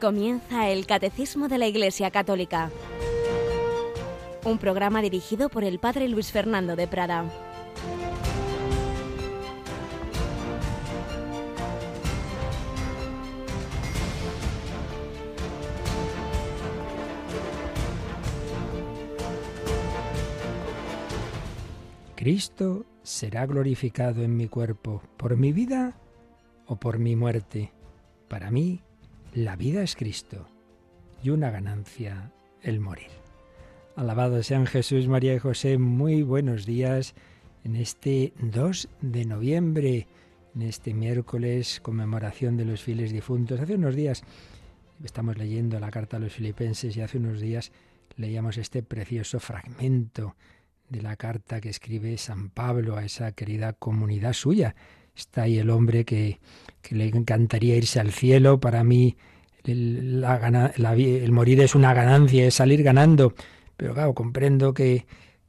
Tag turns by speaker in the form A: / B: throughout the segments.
A: Comienza el Catecismo de la Iglesia Católica, un programa dirigido por el Padre Luis Fernando de Prada.
B: Cristo será glorificado en mi cuerpo por mi vida o por mi muerte. Para mí, la vida es Cristo y una ganancia el morir. Alabado sean Jesús, María y José, muy buenos días en este 2 de noviembre, en este miércoles, conmemoración de los fieles difuntos. Hace unos días estamos leyendo la carta a los filipenses y hace unos días leíamos este precioso fragmento de la carta que escribe San Pablo a esa querida comunidad suya. Está ahí el hombre que, le encantaría irse al cielo. Para mí el, el, morir es una ganancia, es salir ganando. Pero claro, comprendo que,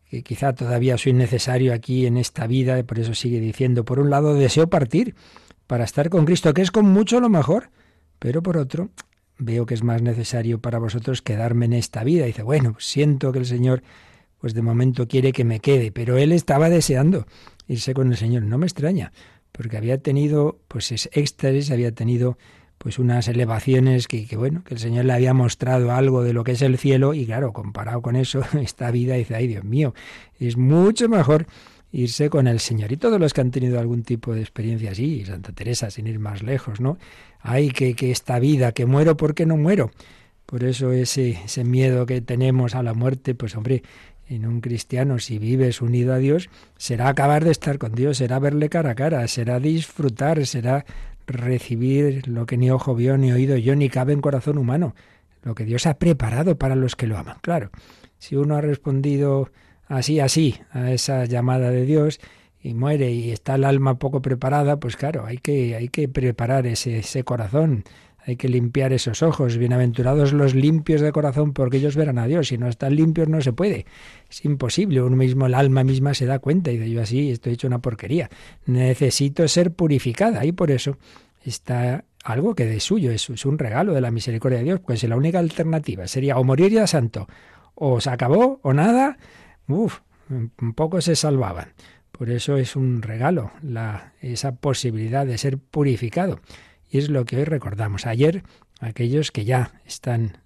B: que quizá todavía soy necesario aquí en esta vida, por eso sigue diciendo, por un lado deseo partir para estar con Cristo, que es con mucho lo mejor, pero por otro veo que es más necesario para vosotros quedarme en esta vida. dice, bueno, siento que el Señor pues de momento quiere que me quede, pero él estaba deseando irse con el Señor. No me extraña, porque había tenido pues es éxtasis, había tenido pues unas elevaciones que, que, bueno, que el Señor le había mostrado algo de lo que es el cielo y claro, comparado con eso, esta vida dice, ay Dios mío, es mucho mejor irse con el Señor. Y todos los que han tenido algún tipo de experiencia así, Santa Teresa sin ir más lejos, ¿no? Ay, que, que esta vida, que muero porque no muero. Por eso ese, ese miedo que tenemos a la muerte, pues hombre, en un cristiano, si vives unido a Dios, será acabar de estar con Dios, será verle cara a cara, será disfrutar, será recibir lo que ni ojo vio, ni oído yo, ni cabe en corazón humano, lo que Dios ha preparado para los que lo aman. Claro, si uno ha respondido así, así a esa llamada de Dios y muere y está el alma poco preparada, pues claro, hay que, hay que preparar ese, ese corazón, hay que limpiar esos ojos. Bienaventurados los limpios de corazón, porque ellos verán a Dios. Si no están limpios, no se puede. Es imposible. Uno mismo, el alma misma, se da cuenta y de yo así estoy hecho una porquería. Necesito ser purificada y por eso está algo que de suyo es, es un regalo de la misericordia de Dios. Pues la única alternativa sería o morir ya santo, o se acabó, o nada. Uf, un poco se salvaban. Por eso es un regalo la, esa posibilidad de ser purificado. Y es lo que hoy recordamos. Ayer, aquellos que ya están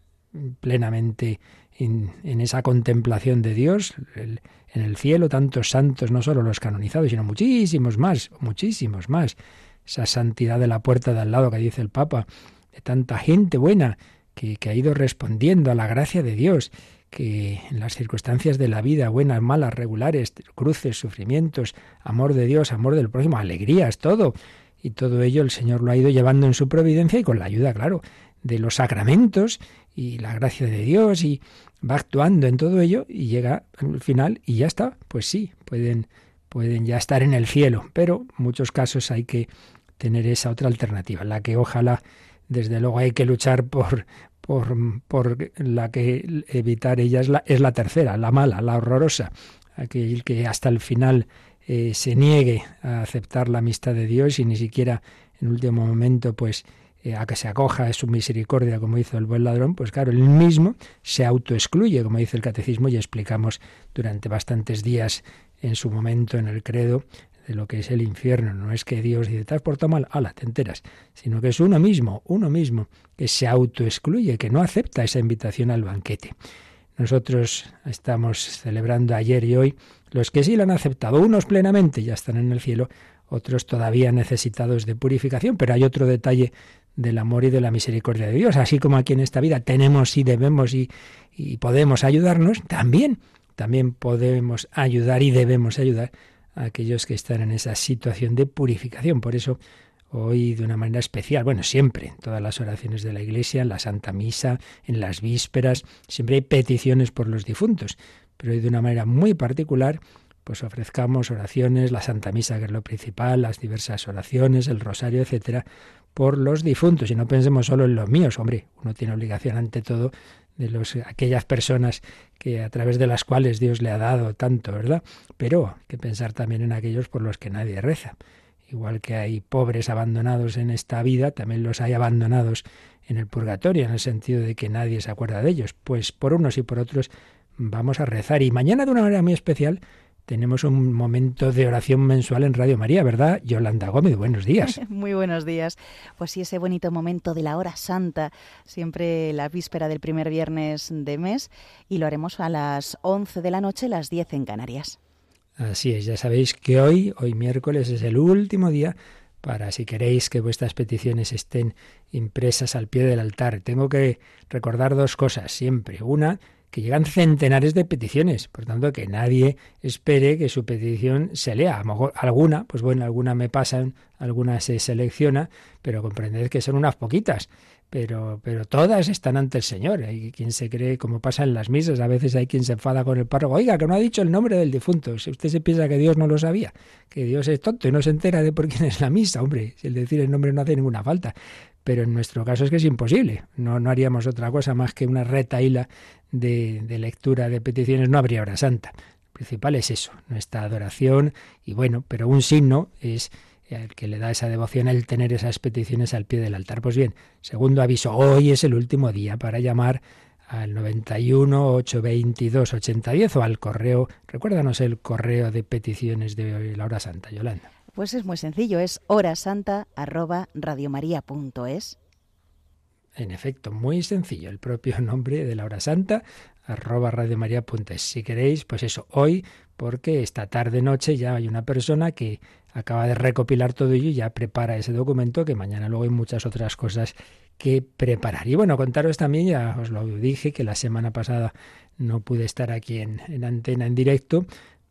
B: plenamente en, esa contemplación de Dios, en el cielo, tantos santos, no solo los canonizados, sino muchísimos más, muchísimos más. Esa santidad de la puerta de al lado que dice el Papa, de tanta gente buena que, que ha ido respondiendo a la gracia de Dios, que en las circunstancias de la vida, buenas, malas, regulares, cruces, sufrimientos, amor de Dios, amor del prójimo, alegrías, todo, y todo ello el Señor lo ha ido llevando en su providencia y con la ayuda, claro, de los sacramentos y la gracia de Dios y va actuando en todo ello y llega al final y ya está. Pues sí, pueden, pueden ya estar en el cielo, pero en muchos casos hay que tener esa otra alternativa, la que ojalá, desde luego hay que luchar por, por, por la que evitar ella es la, es la tercera, la mala, la horrorosa, aquel que hasta el final eh, se niegue a aceptar la amistad de Dios y ni siquiera en último momento pues eh, a que se acoja a su misericordia como hizo el buen ladrón, pues claro, él mismo se autoexcluye, como dice el catecismo y explicamos durante bastantes días en su momento en el credo de lo que es el infierno. No es que Dios dice, te has portado mal, ala, te enteras, sino que es uno mismo, uno mismo, que se autoexcluye, que no acepta esa invitación al banquete. Nosotros estamos celebrando ayer y hoy los que sí lo han aceptado, unos plenamente ya están en el cielo, otros todavía necesitados de purificación, pero hay otro detalle del amor y de la misericordia de Dios. Así como aquí en esta vida tenemos y debemos y, y podemos ayudarnos, también, también podemos ayudar y debemos ayudar a aquellos que están en esa situación de purificación. Por eso hoy de una manera especial, bueno, siempre, en todas las oraciones de la Iglesia, en la Santa Misa, en las vísperas, siempre hay peticiones por los difuntos, pero de una manera muy particular, pues ofrezcamos oraciones, la Santa Misa, que es lo principal, las diversas oraciones, el rosario, etcétera, por los difuntos. Y no pensemos solo en los míos, hombre, uno tiene obligación ante todo de los, aquellas personas que a través de las cuales Dios le ha dado tanto, ¿verdad? Pero hay que pensar también en aquellos por los que nadie reza Igual que hay pobres abandonados en esta vida, también los hay abandonados en el purgatorio, en el sentido de que nadie se acuerda de ellos. Pues por unos y por otros vamos a rezar. Y mañana de una manera muy especial tenemos un momento de oración mensual en Radio María, ¿verdad? Yolanda Gómez, buenos días.
C: Muy buenos días. Pues sí, ese bonito momento de la hora santa, siempre la víspera del primer viernes de mes, y lo haremos a las 11 de la noche, las 10 en Canarias.
B: Así es, ya sabéis que hoy, hoy miércoles, es el último día para si queréis que vuestras peticiones estén impresas al pie del altar. Tengo que recordar dos cosas siempre. Una, que llegan centenares de peticiones, por tanto que nadie espere que su petición se lea. A lo mejor alguna, pues bueno, alguna me pasan, alguna se selecciona, pero comprended que son unas poquitas. Pero, pero todas están ante el Señor. Hay quien se cree, como pasa en las misas, a veces hay quien se enfada con el párroco, oiga, que no ha dicho el nombre del difunto. Si usted se piensa que Dios no lo sabía, que Dios es tonto y no se entera de por quién es la misa, hombre, si el decir el nombre no hace ninguna falta pero en nuestro caso es que es imposible. No, no haríamos otra cosa más que una retaíla de, de lectura de peticiones, no habría hora santa. Lo principal es eso, nuestra adoración y bueno, pero un signo es el que le da esa devoción el tener esas peticiones al pie del altar. Pues bien, segundo aviso, hoy es el último día para llamar al 91 822 8010 o al correo, recuérdanos el correo de peticiones de la hora santa, Yolanda.
C: Pues es muy sencillo, es horasanta@radiomaria.es.
B: En efecto, muy sencillo, el propio nombre de la hora santa, arroba radiomaria.es. Si queréis, pues eso, hoy, porque esta tarde noche ya hay una persona que acaba de recopilar todo ello y ya prepara ese documento que mañana luego hay muchas otras cosas que preparar. Y bueno, contaros también, ya os lo dije, que la semana pasada no pude estar aquí en, en antena en directo,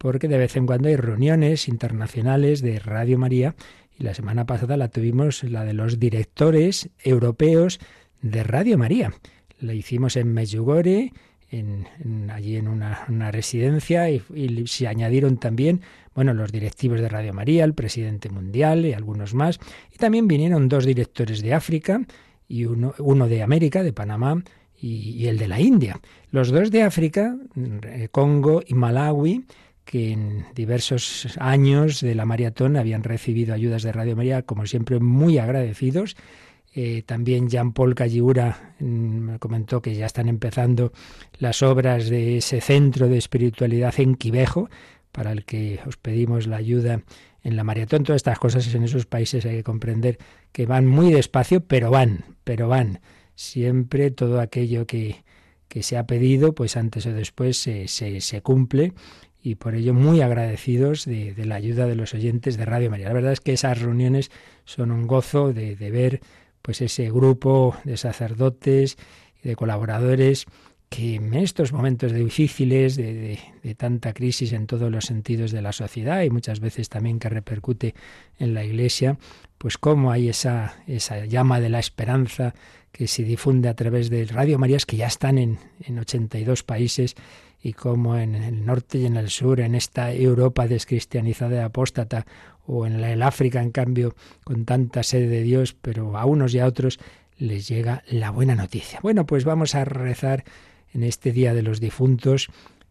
B: porque de vez en cuando hay reuniones internacionales de Radio María y la semana pasada la tuvimos la de los directores europeos de Radio María. La hicimos en Medjugorje, en, allí en una, residencia y, se añadieron también bueno, los directivos de Radio María, el presidente mundial y algunos más. Y también vinieron dos directores de África y uno, uno de América, de Panamá, y, y, el de la India. Los dos de África, eh, Congo y Malawi, que en diversos años de la maratón habían recibido ayudas de Radio María, como siempre, muy agradecidos. Eh, también Jean-Paul Calliura mm, me comentó que ya están empezando las obras de ese centro de espiritualidad en Quivejo, para el que os pedimos la ayuda en la maratón. Todas estas cosas en esos países hay que comprender que van muy despacio, pero van, pero van. Siempre todo aquello que, que se ha pedido, pues antes o después se, se, se cumple y por ello muy agradecidos de, la ayuda de los oyentes de Radio María. La verdad es que esas reuniones son un gozo de, ver pues ese grupo de sacerdotes y de colaboradores que en estos momentos difíciles, de, de, tanta crisis en todos los sentidos de la sociedad y muchas veces también que repercute en la Iglesia, pues cómo hay esa, esa llama de la esperanza que se difunde a través de Radio Marías que ya están en, en 82 países y como en el norte y en el sur, en esta Europa descristianizada y apóstata, o en el África, en cambio, con tanta sed de Dios, pero a unos y a otros les llega la buena noticia. Bueno, pues vamos a rezar en este Día de los Difuntos,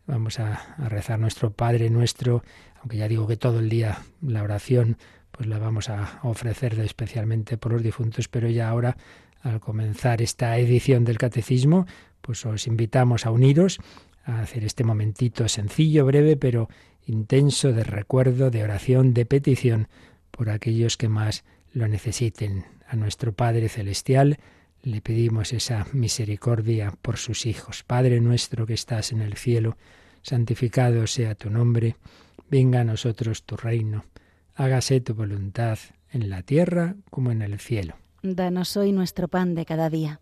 B: vamos a, rezar nuestro Padre nuestro, aunque ya digo que todo el día la oración pues la vamos a ofrecer especialmente por los difuntos, pero ya ahora, al comenzar esta edición del Catecismo, pues os invitamos a uniros a hacer este momentito sencillo, breve, pero intenso de recuerdo, de oración, de petición por aquellos que más lo necesiten. A nuestro Padre Celestial le pedimos esa misericordia por sus hijos. Padre nuestro que estás en el cielo, santificado sea tu nombre, venga a nosotros tu reino, hágase tu voluntad en la tierra como en el cielo.
C: Danos hoy nuestro pan de cada día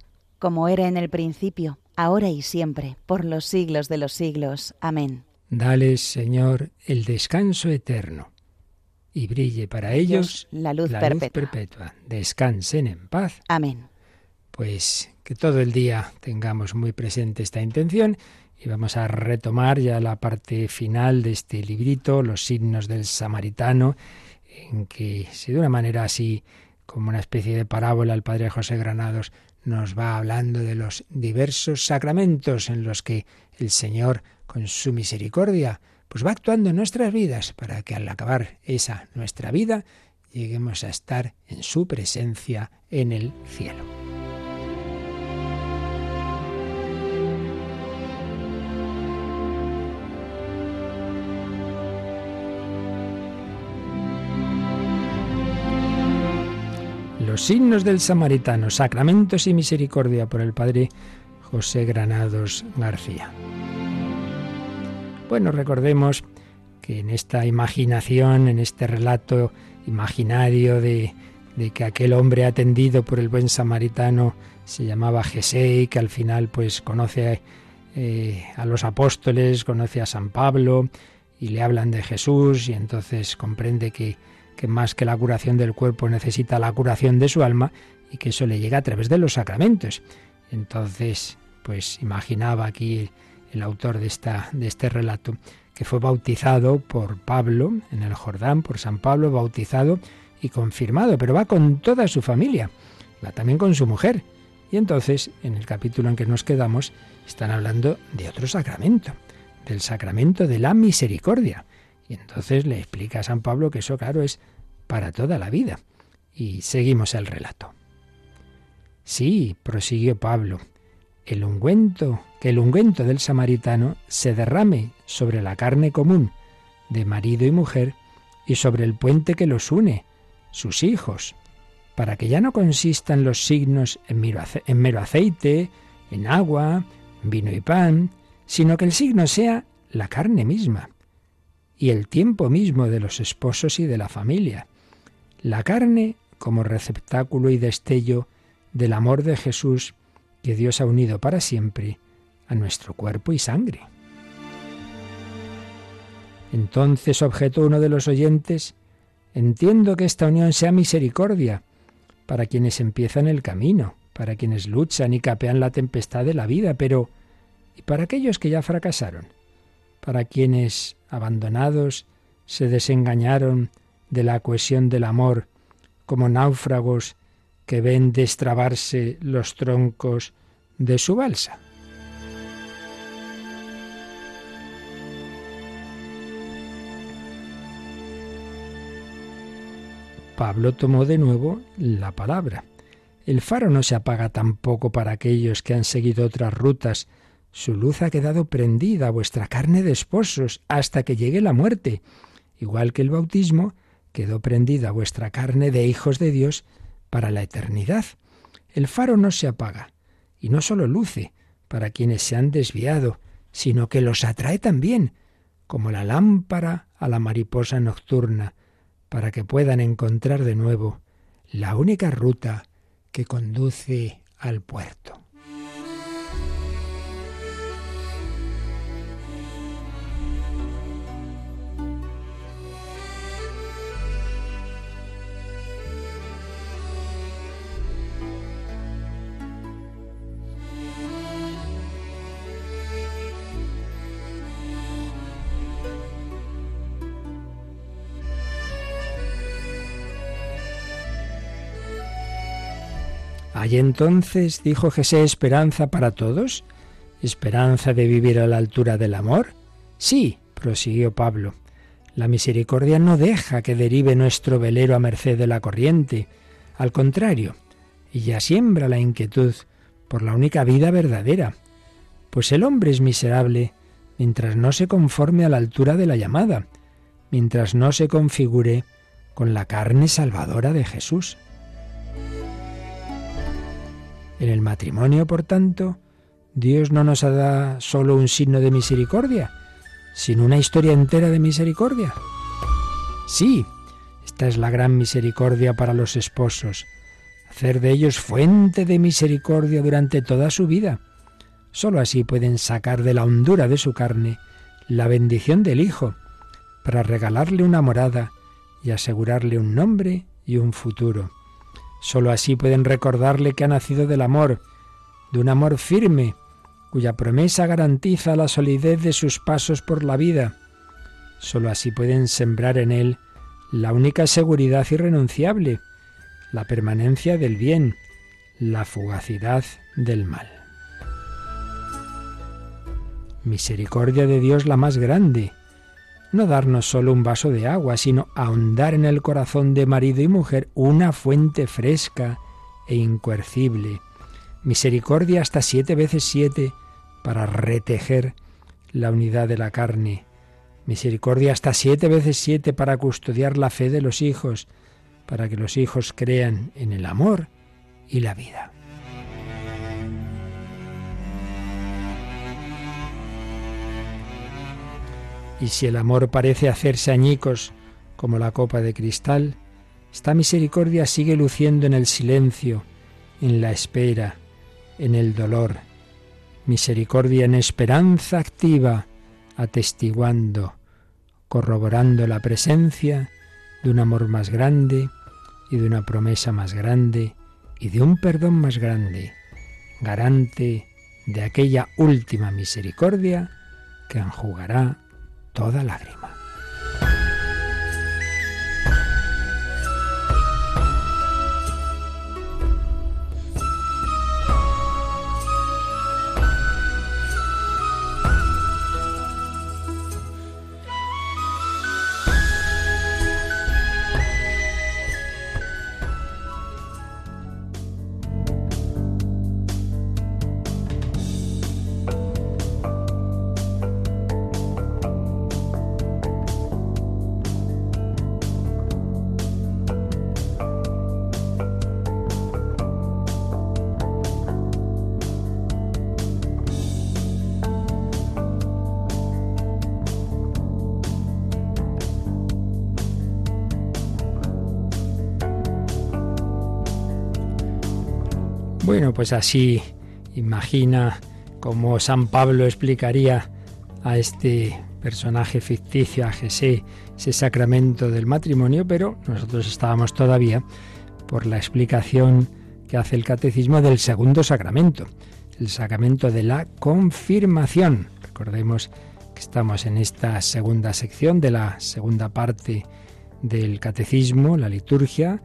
C: como era en el principio, ahora y siempre, por los siglos de los siglos. Amén.
B: Dale, Señor, el descanso eterno. y brille para ellos
C: la, luz, perpetua.
B: luz perpetua. Descansen en paz.
C: Amén.
B: Pues que todo el día tengamos muy presente esta intención y vamos a retomar ya la parte final de este librito, los signos del samaritano, en que si de una manera así como una especie de parábola el padre José Granados nos va hablando de los diversos sacramentos en los que el Señor, con su misericordia, pues va actuando en nuestras vidas para que al acabar esa nuestra vida lleguemos a estar en su presencia en el cielo. Los signos del samaritano, sacramentos y misericordia por el Padre José Granados García. Bueno, recordemos que en esta imaginación, en este relato imaginario de, que aquel hombre atendido por el buen samaritano se llamaba Jesé y que al final pues conoce eh, a los apóstoles, conoce a San Pablo y le hablan de Jesús y entonces comprende que, que más que la curación del cuerpo necesita la curación de su alma y que eso le llega a través de los sacramentos. Entonces, pues imaginaba aquí el autor de, esta, de este relato, que fue bautizado por Pablo en el Jordán, por San Pablo, bautizado y confirmado, pero va con toda su familia, va también con su mujer. Y entonces, en el capítulo en que nos quedamos, están hablando de otro sacramento, del sacramento de la misericordia. Y entonces le explica a San Pablo que eso, claro, es para toda la vida. Y seguimos el relato. Sí, prosiguió Pablo, el ungüento, que el ungüento del samaritano se derrame sobre la carne común de marido y mujer y sobre el puente que los une, sus hijos, para que ya no consistan los signos en mero aceite, en agua, vino y pan, sino que el signo sea la carne misma y el tiempo mismo de los esposos y de la familia. La carne como receptáculo y destello del amor de Jesús que Dios ha unido para siempre a nuestro cuerpo y sangre. Entonces objetó uno de los oyentes, entiendo que esta unión sea misericordia para quienes empiezan el camino, para quienes luchan y capean la tempestad de la vida, pero ¿y para aquellos que ya fracasaron? Para quienes, abandonados, se desengañaron de la cohesión del amor, como náufragos que ven destrabarse los troncos de su balsa. Pablo tomó de nuevo la palabra. El faro no se apaga tampoco para aquellos que han seguido otras rutas. Su luz ha quedado prendida a vuestra carne de esposos hasta que llegue la muerte, igual que el bautismo quedó prendida vuestra carne de hijos de Dios para la eternidad. El faro no se apaga, y no solo luce para quienes se han desviado, sino que los atrae también, como la lámpara a la mariposa nocturna, para que puedan encontrar de nuevo la única ruta que conduce al puerto. ¿Hay entonces, dijo Jesús, esperanza para todos? ¿Esperanza de vivir a la altura del amor? Sí, prosiguió Pablo. La misericordia no deja que derive nuestro velero a merced de la corriente. Al contrario, ella siembra la inquietud por la única vida verdadera. Pues el hombre es miserable mientras no se conforme a la altura de la llamada, mientras no se configure con la carne salvadora de Jesús. En el matrimonio, por tanto, Dios no nos da solo un signo de misericordia, sino una historia entera de misericordia. Sí, esta es la gran misericordia para los esposos, hacer de ellos fuente de misericordia durante toda su vida. Solo así pueden sacar de la hondura de su carne la bendición del Hijo, para regalarle una morada y asegurarle un nombre y un futuro. Solo así pueden recordarle que ha nacido del amor, de un amor firme, cuya promesa garantiza la solidez de sus pasos por la vida. Solo así pueden sembrar en él la única seguridad irrenunciable, la permanencia del bien, la fugacidad del mal. Misericordia de Dios la más grande, no darnos solo un vaso de agua, sino ahondar en el corazón de marido y mujer una fuente fresca e incoercible. Misericordia hasta siete veces siete para retejer la unidad de la carne. Misericordia hasta siete veces siete para custodiar la fe de los hijos, para que los hijos crean en el amor y la vida. Y si el amor parece hacerse añicos como la copa de cristal, esta misericordia sigue luciendo en el silencio, en la espera, en el dolor. Misericordia en esperanza activa, atestiguando, corroborando la presencia de un amor más grande y de una promesa más grande y de un perdón más grande, garante de aquella última misericordia que enjugará toda lágrima. Pues así imagina cómo San Pablo explicaría a este personaje ficticio, a Jesé, ese sacramento del matrimonio, pero nosotros estábamos todavía por la explicación que hace el catecismo del segundo sacramento, el sacramento de la confirmación. Recordemos que estamos en esta segunda sección de la segunda parte del catecismo, la liturgia,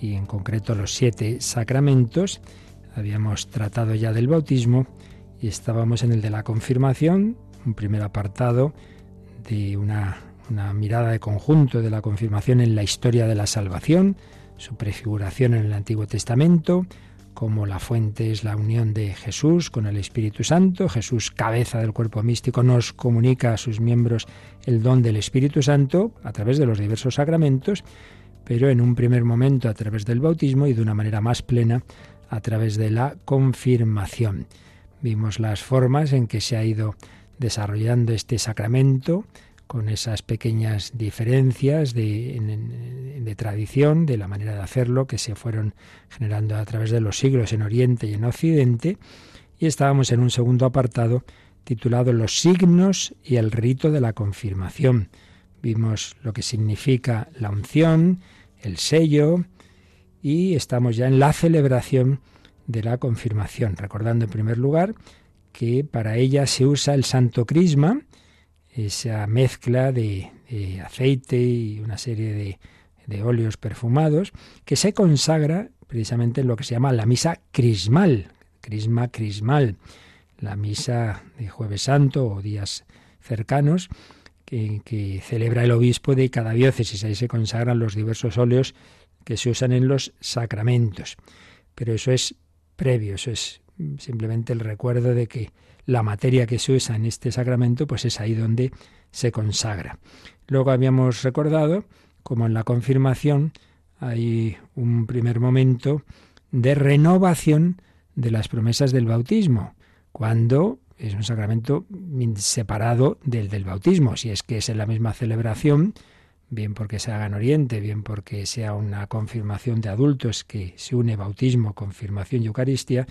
B: y en concreto los siete sacramentos. Habíamos tratado ya del bautismo y estábamos en el de la confirmación, un primer apartado de una, una mirada de conjunto de la confirmación en la historia de la salvación, su prefiguración en el Antiguo Testamento, como la fuente es la unión de Jesús con el Espíritu Santo. Jesús, cabeza del cuerpo místico, nos comunica a sus miembros el don del Espíritu Santo a través de los diversos sacramentos pero en un primer momento a través del bautismo y de una manera más plena a través de la confirmación. Vimos las formas en que se ha ido desarrollando este sacramento con esas pequeñas diferencias de, tradición, de la manera de hacerlo, que se fueron generando a través de los siglos en Oriente y en Occidente. Y estábamos en un segundo apartado titulado Los signos y el rito de la confirmación. Vimos lo que significa la unción, el sello y estamos ya en la celebración de la confirmación, recordando en primer lugar que para ella se usa el santo crisma, esa mezcla de, aceite y una serie de, de óleos perfumados, que se consagra precisamente en lo que se llama la misa crismal, crisma crismal, la misa de jueves santo o días cercanos, que, celebra el obispo de cada diócesis. Ahí se consagran los diversos óleos que se usan en los sacramentos. Pero eso es previo, eso es simplemente el recuerdo de que la materia que se usa en este sacramento, pues es ahí donde se consagra. Luego habíamos recordado, como en la confirmación, hay un primer momento de renovación de las promesas del bautismo, cuando es un sacramento separado del del bautismo. Si es que es en la misma celebración, bien porque se haga en Oriente, bien porque sea una confirmación de adultos que se une bautismo, confirmación y Eucaristía,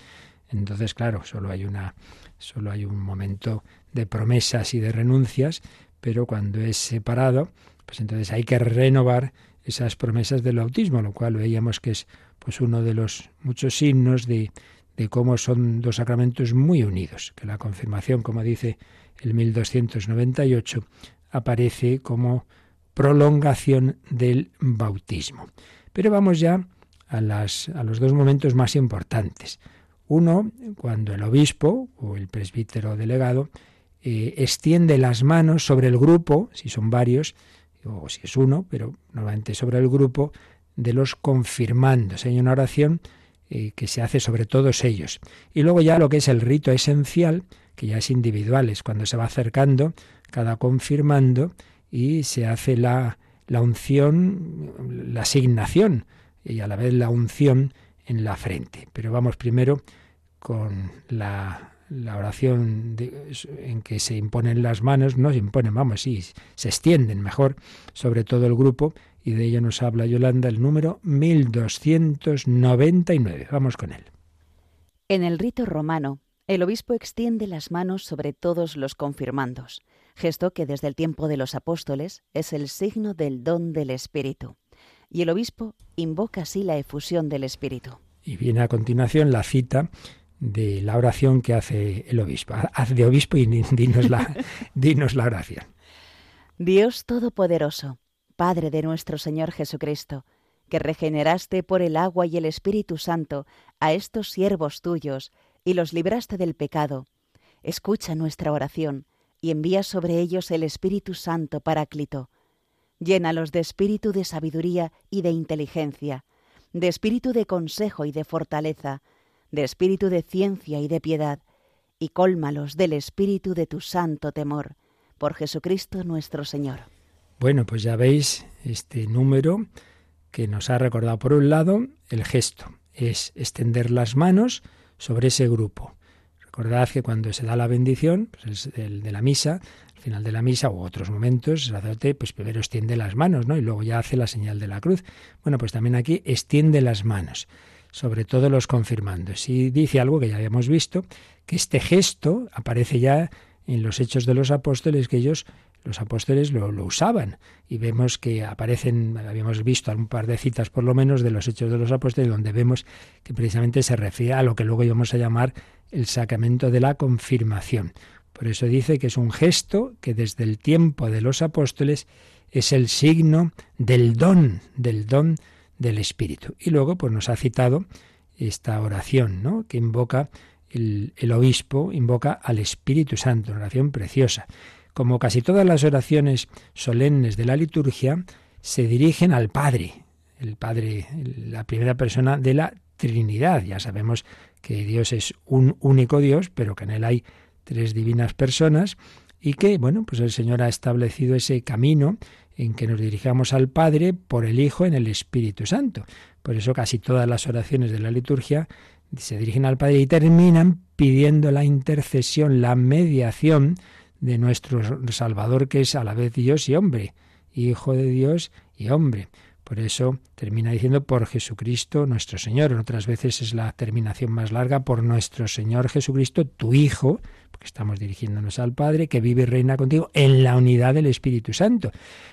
B: entonces claro, solo hay una solo hay un momento de promesas y de renuncias, pero cuando es separado, Pues entonces hay que renovar esas promesas del bautismo, lo cual veíamos que es pues uno de los muchos signos de, de cómo son dos sacramentos muy unidos, que la confirmación, como dice el 1298, aparece como prolongación del bautismo. Pero vamos ya a, los dos momentos más importantes. Uno, cuando el obispo o el presbítero delegado eh, extiende las manos sobre el grupo, si son varios, o si es uno, pero normalmente sobre el grupo de los confirmandos. Hay una oración eh, que se hace sobre todos ellos. Y luego ya lo que es el rito esencial, que ya es individual, es cuando se va acercando cada confirmando y se hace la, la unción, la asignación y a la vez la unción en la frente. Pero vamos primero con la, la oración en que se imponen las manos, no se imponen, vamos, sí, se extienden mejor sobre todo el grupo y de ello nos habla Yolanda el número 1299. Vamos con él.
C: En el rito romano, el obispo extiende las manos sobre todos los confirmandos, gesto que desde el tiempo de los apóstoles es el signo del don del Espíritu. Y el obispo invoca así la efusión del Espíritu.
B: Y viene a continuación la cita de la oración que hace el obispo. Haz de obispo y dinos la, dinos la oración.
C: Dios Todopoderoso, Padre de nuestro Señor Jesucristo, que regeneraste por el agua y el Espíritu Santo a estos siervos tuyos y los libraste del pecado, escucha nuestra oración y envía sobre ellos el Espíritu Santo Paráclito. Llénalos de espíritu de sabiduría y de inteligencia, de espíritu de consejo y de fortaleza, de espíritu de ciencia y de piedad, y cólmalos del espíritu de tu santo temor, por Jesucristo nuestro Señor.
B: Bueno, pues ya veis este número que nos ha recordado por un lado el gesto, es extender las manos sobre ese grupo. Recordad que cuando se da la bendición, pues el de la misa, al final de la misa u otros momentos, el sacerdote pues primero extiende las manos, ¿no? Y luego ya hace la señal de la cruz. Bueno, pues también aquí extiende las manos sobre todo los confirmandos. Y dice algo que ya habíamos visto, que este gesto aparece ya en los hechos de los apóstoles, que ellos, los apóstoles, lo, lo, usaban. Y vemos que aparecen, habíamos visto un par de citas por lo menos de los hechos de los apóstoles, donde vemos que precisamente se refiere a lo que luego íbamos a llamar el sacramento de la confirmación. Por eso dice que es un gesto que desde el tiempo de los apóstoles es el signo del don, del don del Espíritu. Y luego pues nos ha citado esta oración, ¿no? que invoca el, el, obispo, invoca al Espíritu Santo, una oración preciosa. Como casi todas las oraciones solemnes de la liturgia, se dirigen al Padre, el Padre, la primera persona de la Trinidad. Ya sabemos que Dios es un único Dios, pero que en él hay tres divinas personas y que, bueno, pues el Señor ha establecido ese camino en que nos dirigamos al Padre por el Hijo en el Espíritu Santo. Por eso casi todas las oraciones de la liturgia se dirigen al Padre y terminan pidiendo la intercesión, la mediación de nuestro Salvador, que es a la vez Dios y hombre, Hijo de Dios y hombre. Por eso termina diciendo por Jesucristo nuestro Señor. En otras veces es la terminación más larga por nuestro Señor Jesucristo, tu Hijo, porque estamos dirigiéndonos al Padre, que vive y reina contigo en la unidad del Espíritu Santo.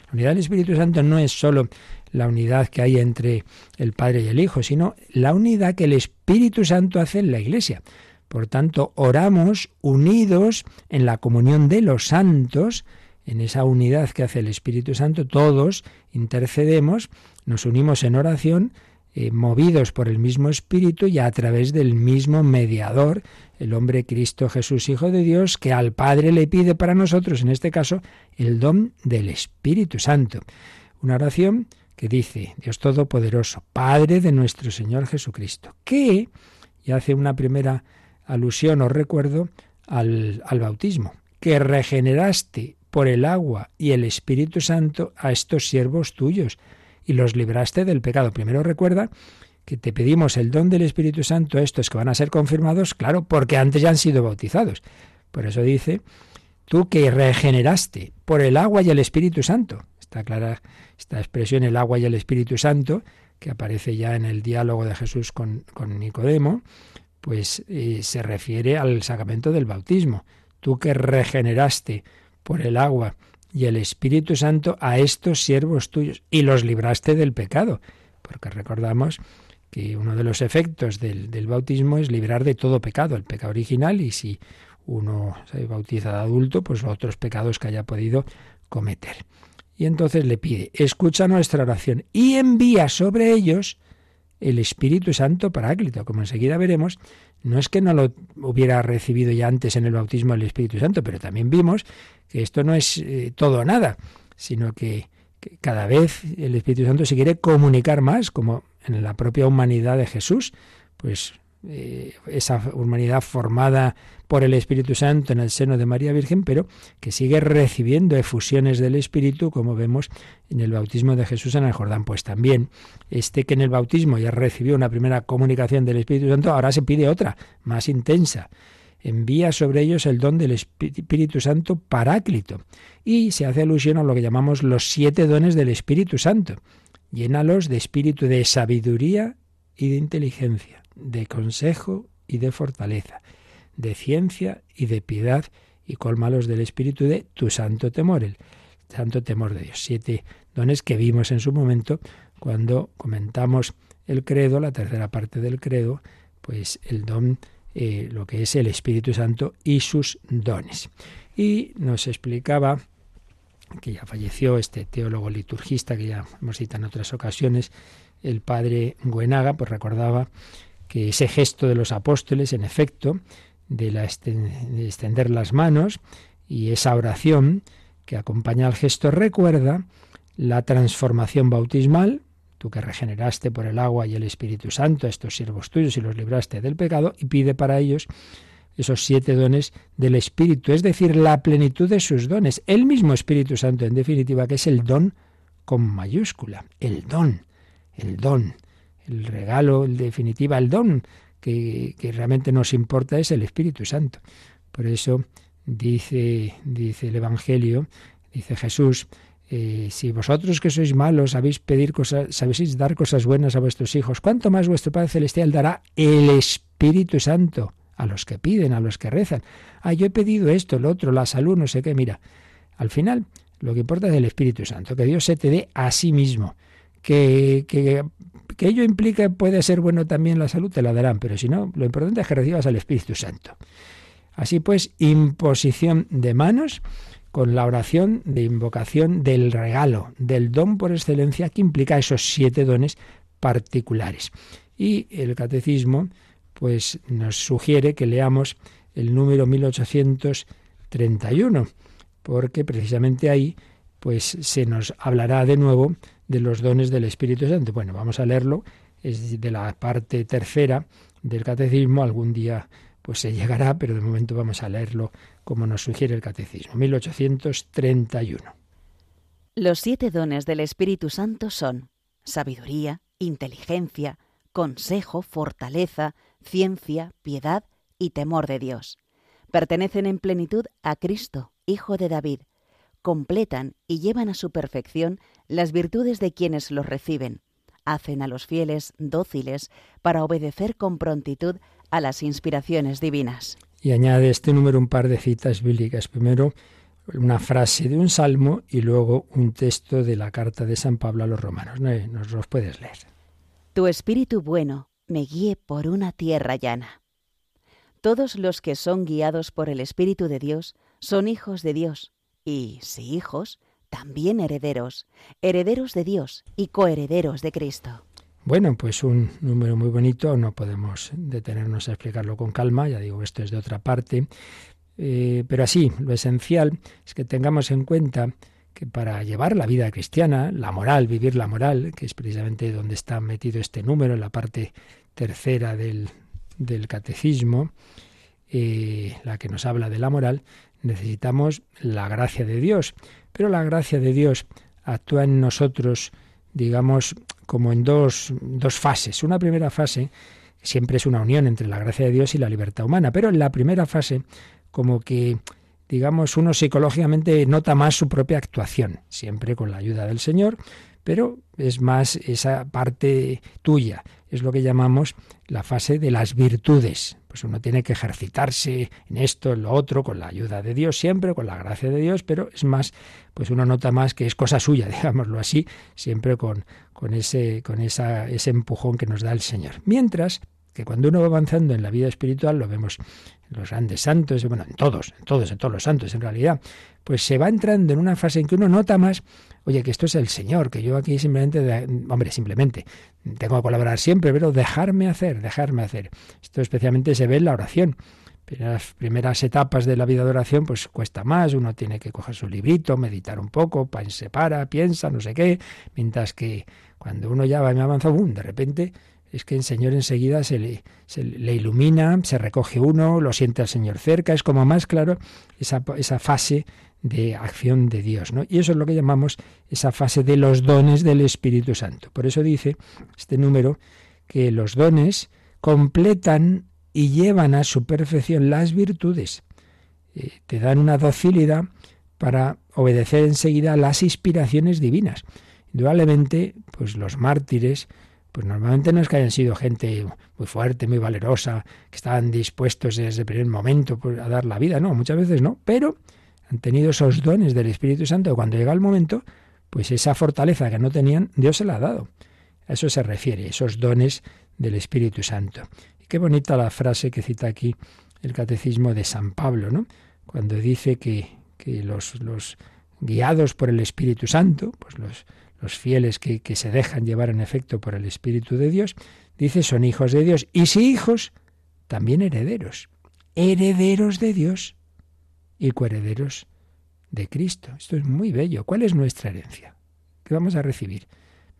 B: La unidad del Espíritu Santo no es sólo la unidad que hay entre el Padre y el Hijo, sino la unidad que el Espíritu Santo hace en la Iglesia. Por tanto, oramos unidos en la comunión de los santos, en esa unidad que hace el Espíritu Santo, todos intercedemos, nos unimos en oración, eh, movidos por el mismo Espíritu y a través del mismo mediador, el hombre Cristo Jesús, Hijo de Dios, que al Padre le pide para nosotros, en este caso, el don del Espíritu Santo. Una oración que dice, Dios Todopoderoso, Padre de nuestro Señor Jesucristo, que, y hace una primera alusión o recuerdo al, al bautismo, que regeneraste por el agua y el Espíritu Santo a estos siervos tuyos y los libraste del pecado. Primero recuerda que te pedimos el don del Espíritu Santo a estos que van a ser confirmados, claro, porque antes ya han sido bautizados. Por eso dice, tú que regeneraste por el agua y el Espíritu Santo. Está clara esta expresión, el agua y el Espíritu Santo, que aparece ya en el diálogo de Jesús con, con Nicodemo, pues eh, se refiere al sacramento del bautismo. Tú que regeneraste por el agua y el Espíritu Santo a estos siervos tuyos y los libraste del pecado. Porque recordamos que uno de los efectos del, bautismo es librar de todo pecado, el pecado original, y si uno se bautiza de adulto, pues otros pecados que haya podido cometer. Y entonces le pide, escucha nuestra oración y envía sobre ellos el Espíritu Santo Paráclito. Como enseguida veremos, no es que no lo hubiera recibido ya antes en el bautismo del Espíritu Santo, pero también vimos que esto no es eh, todo o nada, sino que, que cada vez el Espíritu Santo se quiere comunicar más, como en la propia humanidad de Jesús, pues eh, esa humanidad formada por el Espíritu Santo en el seno de María Virgen, pero que sigue recibiendo efusiones del Espíritu, como vemos en el bautismo de Jesús en el Jordán. Pues también, este que en el bautismo ya recibió una primera comunicación del Espíritu Santo, ahora se pide otra, más intensa. Envía sobre ellos el don del Espíritu Santo paráclito. Y se hace alusión a lo que llamamos los siete dones del Espíritu Santo. Llénalos de espíritu de sabiduría y de inteligencia de consejo y de fortaleza, de ciencia y de piedad, y colmalos del espíritu de tu santo temor, el santo temor de Dios. Siete dones que vimos en su momento cuando comentamos el credo, la tercera parte del credo, pues el don, eh, lo que es el Espíritu Santo y sus dones. Y nos explicaba que ya falleció este teólogo liturgista que ya hemos citado en otras ocasiones, el padre Guenaga, pues recordaba que ese gesto de los apóstoles, en efecto, de, la extender las manos y esa oración que acompaña al gesto recuerda la transformación bautismal, tú que regeneraste por el agua y el Espíritu Santo a estos siervos tuyos y los libraste del pecado, y pide para ellos esos siete dones del Espíritu, es decir, la plenitud de sus dones, el mismo Espíritu Santo, en definitiva, que es el don con mayúscula, el don, el don el regalo, en definitiva, el don que, realmente nos importa es el Espíritu Santo. Por eso dice, dice el Evangelio, dice Jesús, eh, si vosotros que sois malos sabéis pedir cosas, sabéis dar cosas buenas a vuestros hijos, ¿cuánto más vuestro Padre Celestial dará el Espíritu Santo a los que piden, a los que rezan? Ah, yo he pedido esto, lo otro, la salud, no sé qué. Mira, al final lo que importa es el Espíritu Santo, que Dios se te dé a sí mismo, que, que que ello implica puede ser bueno también la salud, te la darán, pero si no, lo importante es que recibas al Espíritu Santo. Así pues, imposición de manos con la oración de invocación del regalo, del don por excelencia que implica esos siete dones particulares. Y el catecismo pues nos sugiere que leamos el número 1831, porque precisamente ahí pues se nos hablará de nuevo de los dones del Espíritu Santo. Bueno, vamos a leerlo, es de la parte tercera del catecismo, algún día pues se llegará, pero de momento vamos a leerlo como nos sugiere el catecismo, 1831.
C: Los siete dones del Espíritu Santo son sabiduría, inteligencia, consejo, fortaleza, ciencia, piedad y temor de Dios. Pertenecen en plenitud a Cristo, Hijo de David, completan y llevan a su perfección las virtudes de quienes los reciben, hacen a los fieles dóciles para obedecer con prontitud a las inspiraciones divinas.
B: Y añade este número un par de citas bíblicas. Primero, una frase de un salmo y luego un texto de la carta de San Pablo a los romanos. Nos los puedes leer.
C: Tu espíritu bueno me guíe por una tierra llana. Todos los que son guiados por el Espíritu de Dios son hijos de Dios, y, si hijos, también herederos, herederos de Dios y coherederos de Cristo.
B: Bueno, pues un número muy bonito, no podemos detenernos a explicarlo con calma, ya digo, esto es de otra parte, eh, pero así, lo esencial es que tengamos en cuenta que para llevar la vida cristiana, la moral, vivir la moral, que es precisamente donde está metido este número, en la parte tercera del, del catecismo, eh, la que nos habla de la moral, necesitamos la gracia de Dios. Pero la gracia de Dios actúa en nosotros, digamos, como en dos, dos fases. Una primera fase siempre es una unión entre la gracia de Dios y la libertad humana, pero en la primera fase como que digamos uno psicológicamente nota más su propia actuación, siempre con la ayuda del Señor, pero es más esa parte tuya, es lo que llamamos la fase de las virtudes. Pues uno tiene que ejercitarse en esto, en lo otro, con la ayuda de Dios siempre, con la gracia de Dios, pero es más, pues uno nota más que es cosa suya, digámoslo así, siempre con, con, ese, con esa, ese empujón que nos da el Señor. Mientras que cuando uno va avanzando en la vida espiritual, lo vemos en los grandes santos, bueno, en todos, en todos, en todos los santos en realidad, pues se va entrando en una fase en que uno nota más, oye, que esto es el Señor, que yo aquí simplemente, hombre, simplemente, tengo que colaborar siempre, pero dejarme hacer, dejarme hacer. Esto especialmente se ve en la oración. En las primeras etapas de la vida de oración, pues cuesta más, uno tiene que coger su librito, meditar un poco, se para, piensa, no sé qué, mientras que cuando uno ya va y avanza, ¡bum! de repente es que el Señor enseguida se le, se le, ilumina, se recoge uno, lo siente al Señor cerca, es como más claro esa, esa fase de acción de Dios. ¿no? Y eso es lo que llamamos esa fase de los dones del Espíritu Santo. Por eso dice este número que los dones completan y llevan a su perfección las virtudes. Eh, te dan una docilidad para obedecer enseguida las inspiraciones divinas. Indudablemente, pues los mártires, pues normalmente no es que hayan sido gente muy fuerte, muy valerosa, que estaban dispuestos desde el primer momento a dar la vida, no, muchas veces no, pero han tenido esos dones del Espíritu Santo. Cuando llega el momento, pues esa fortaleza que no tenían, Dios se la ha dado. A eso se refiere, esos dones del Espíritu Santo. Y qué bonita la frase que cita aquí el Catecismo de San Pablo, ¿no? Cuando dice que, que los, los guiados por el Espíritu Santo, pues los, los fieles que, que se dejan llevar en efecto por el Espíritu de Dios, dice son hijos de Dios. Y si hijos, también herederos. Herederos de Dios y coherederos de Cristo. Esto es muy bello. ¿Cuál es nuestra herencia? ¿Qué vamos a recibir?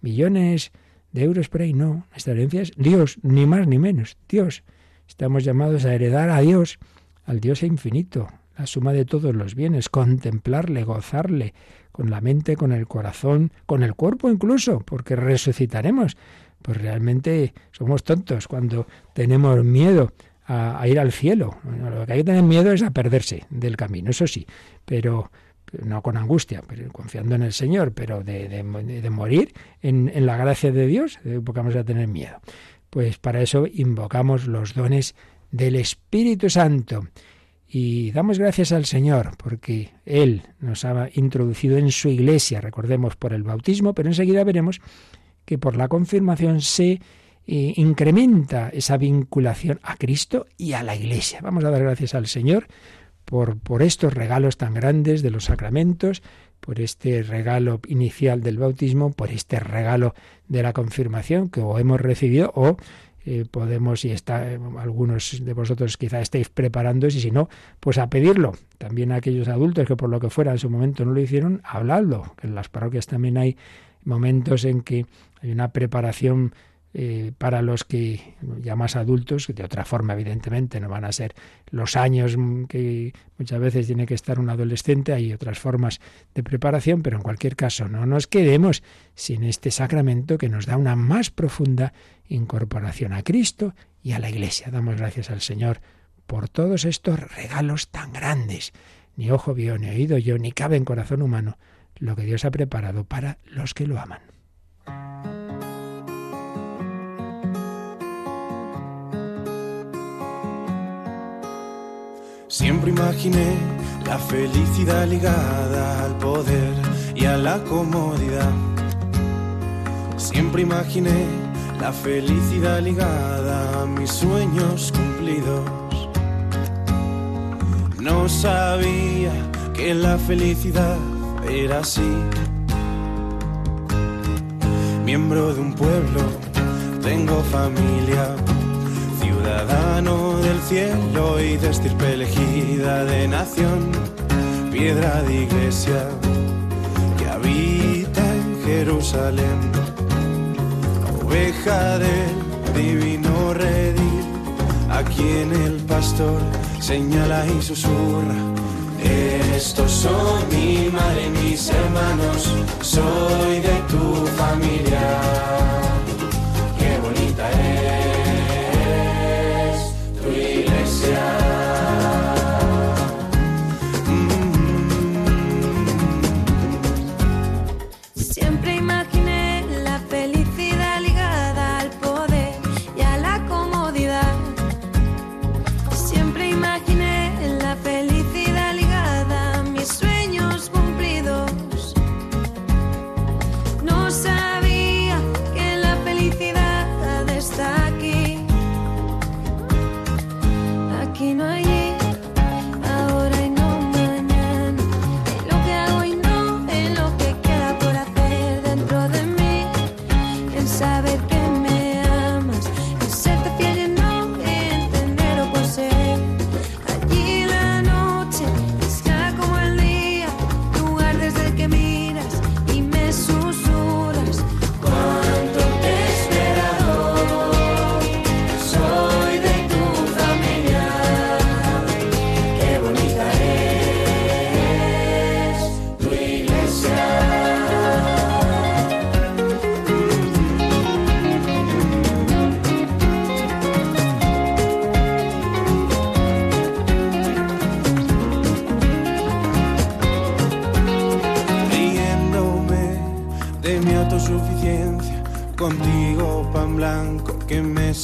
B: ¿Millones de euros por ahí? No. Nuestra herencia es Dios, ni más ni menos. Dios. Estamos llamados a heredar a Dios, al Dios infinito, la suma de todos los bienes, contemplarle, gozarle, con la mente, con el corazón, con el cuerpo incluso, porque resucitaremos. Pues realmente somos tontos cuando tenemos miedo a, ir al cielo. lo que hay que tener miedo es a perderse del camino, eso sí, pero no con angustia, pero confiando en el Señor, pero de, morir en, en, la gracia de Dios, porque vamos a tener miedo. Pues para eso invocamos los dones del Espíritu Santo. Y damos gracias al Señor porque Él nos ha introducido en su iglesia, recordemos por el bautismo, pero enseguida veremos que por la confirmación se eh, incrementa esa vinculación a Cristo y a la iglesia. Vamos a dar gracias al Señor por, por estos regalos tan grandes de los sacramentos, por este regalo inicial del bautismo, por este regalo de la confirmación que o hemos recibido o eh, podemos, y está, eh, algunos de vosotros quizá estéis preparando, y si no, pues a pedirlo. También a aquellos adultos que por lo que fuera en su momento no lo hicieron, habladlo. En las parroquias también hay momentos en que hay una preparación eh, para los que ya más adultos, de otra forma evidentemente no van a ser los años que muchas veces tiene que estar un adolescente, hay otras formas de preparación, pero en cualquier caso no nos quedemos sin este sacramento que nos da una más profunda incorporación a Cristo y a la Iglesia. Damos gracias al Señor por todos estos regalos tan grandes. Ni ojo vio, ni oído yo, ni cabe en corazón humano lo que Dios ha preparado para los que lo aman.
D: Siempre imaginé la felicidad ligada al poder y a la comodidad. Siempre imaginé la felicidad ligada a mis sueños cumplidos. No sabía que la felicidad era así. Miembro de un pueblo, tengo familia ciudadano del cielo y de estirpe elegida de nación, piedra de iglesia que habita en Jerusalén, oveja del divino redil, a quien el pastor señala y susurra. Estos son mi madre, mis hermanos, soy de tu familia.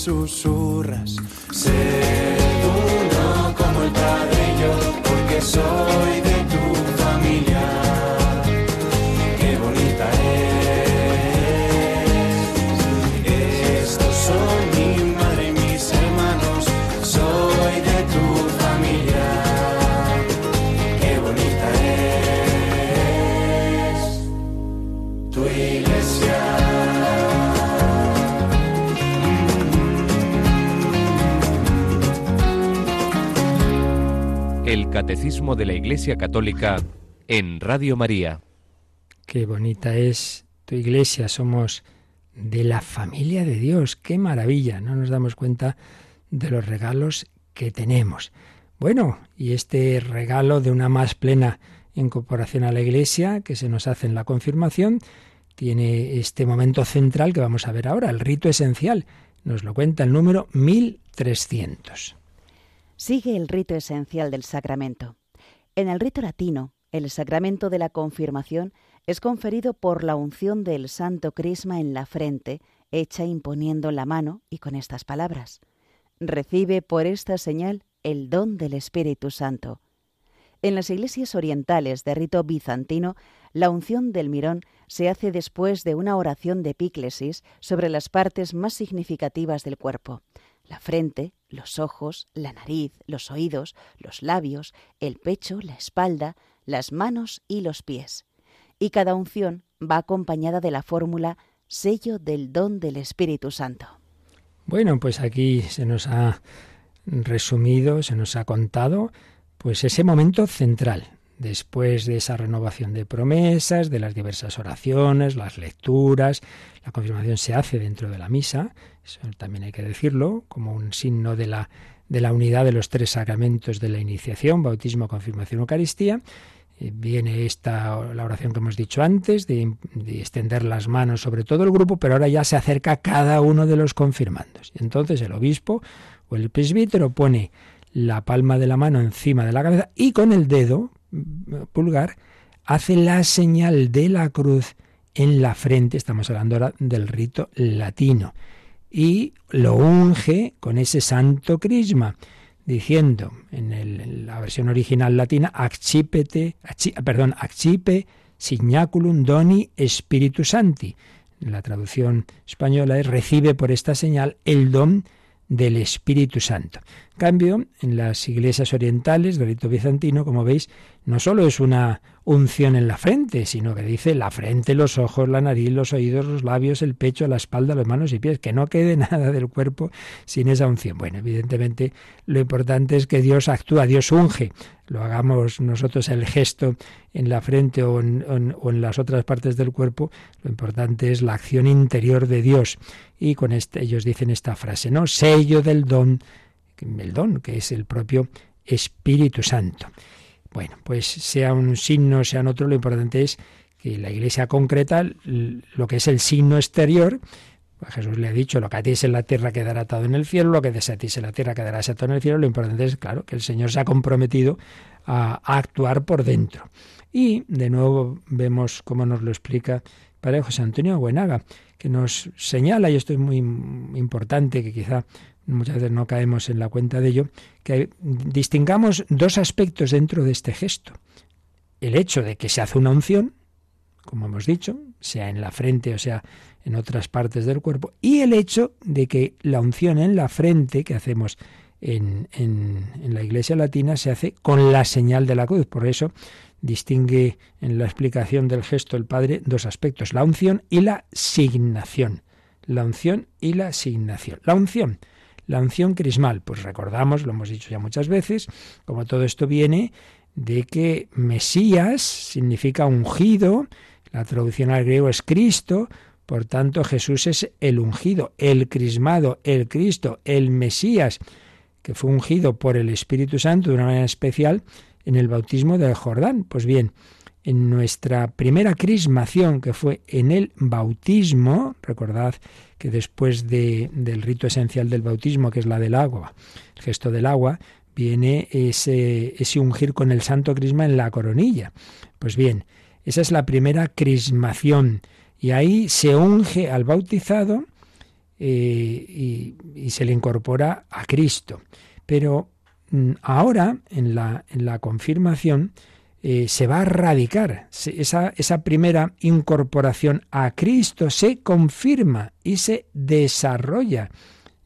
D: Susurras.
E: Catecismo de la Iglesia Católica en Radio María.
B: Qué bonita es tu iglesia, somos de la familia de Dios, qué maravilla, no nos damos cuenta de los regalos que tenemos. Bueno, y este regalo de una más plena incorporación a la iglesia que se nos hace en la confirmación tiene este momento central que vamos a ver ahora, el rito esencial. Nos lo cuenta el número 1300.
C: Sigue el rito esencial del sacramento. En el rito latino, el sacramento de la confirmación es conferido por la unción del santo crisma en la frente, hecha imponiendo la mano y con estas palabras. Recibe por esta señal el don del Espíritu Santo. En las iglesias orientales de rito bizantino, la unción del mirón se hace después de una oración de epíclesis sobre las partes más significativas del cuerpo, la frente, los ojos, la nariz, los oídos, los labios, el pecho, la espalda, las manos y los pies. Y cada unción va acompañada de la fórmula sello del don del Espíritu Santo.
B: Bueno, pues aquí se nos ha resumido, se nos ha contado, pues ese momento central, después de esa renovación de promesas, de las diversas oraciones, las lecturas, la confirmación se hace dentro de la misa, eso también hay que decirlo, como un signo de la, de la unidad de los tres sacramentos de la iniciación, bautismo, confirmación, Eucaristía. Eh, Viene esta la oración que hemos dicho antes, de, de, extender las manos sobre todo el grupo, pero ahora ya se acerca cada uno de los confirmandos. Entonces el obispo o el presbítero pone la palma de la mano encima de la cabeza y con el dedo pulgar hace la señal de la cruz en la frente, estamos hablando ahora del rito latino, y lo unge con ese santo crisma, diciendo en, la versión original latina, accipete, acci, perdón, accipe signaculum doni spiritus santi. La traducción española es recibe por esta señal el don del Espíritu Santo. Cambio, en las iglesias orientales del rito bizantino, como veis, no solo es una unción en la frente, sino que dice la frente, los ojos, la nariz, los oídos, los labios, el pecho, la espalda, las manos y pies, que no quede nada del cuerpo sin esa unción. Bueno, evidentemente lo importante es que Dios actúa, Dios unge, lo hagamos nosotros el gesto en la frente o en, en, o en, las otras partes del cuerpo, lo importante es la acción interior de Dios. Y con este, ellos dicen esta frase, ¿no? Sello del don, el don, que es el propio Espíritu Santo. Bueno, pues sea un signo, sea otro, lo importante es que la Iglesia concreta lo que es el signo exterior. Pues Jesús le ha dicho, lo que atéis en la tierra quedará atado en el cielo, lo que desatéis en la tierra quedará atado en el cielo. Lo importante es, claro, que el Señor se ha comprometido a, actuar por dentro. Y de nuevo vemos cómo nos lo explica Padre José Antonio Buenaga, que nos señala, y esto es muy importante, que quizá muchas veces no caemos en la cuenta de ello, que distingamos dos aspectos dentro de este gesto. El hecho de que se hace una unción, como hemos dicho, sea en la frente o sea en otras partes del cuerpo, y el hecho de que la unción en la frente que hacemos en, en, en la iglesia latina se hace con la señal de la cruz. Por eso distingue en la explicación del gesto el Padre dos aspectos, la unción y la signación. La unción y la signación. La unción la unción crismal, pues recordamos, lo hemos dicho ya muchas veces, como todo esto viene de que Mesías significa ungido, la traducción al griego es Cristo, por tanto Jesús es el ungido, el crismado, el Cristo, el Mesías, que fue ungido por el Espíritu Santo de una manera especial en el bautismo del Jordán. Pues bien, en nuestra primera crismación, que fue en el bautismo, recordad que después de, del rito esencial del bautismo, que es la del agua, el gesto del agua, viene ese, ese ungir con el santo crisma en la coronilla. Pues bien, esa es la primera crismación Y ahí se unge al bautizado eh, y, se le incorpora a Cristo. Pero mm, ahora, en la, en la confirmación, eh, se va a radicar. Esa, esa, primera incorporación a Cristo se confirma y se desarrolla.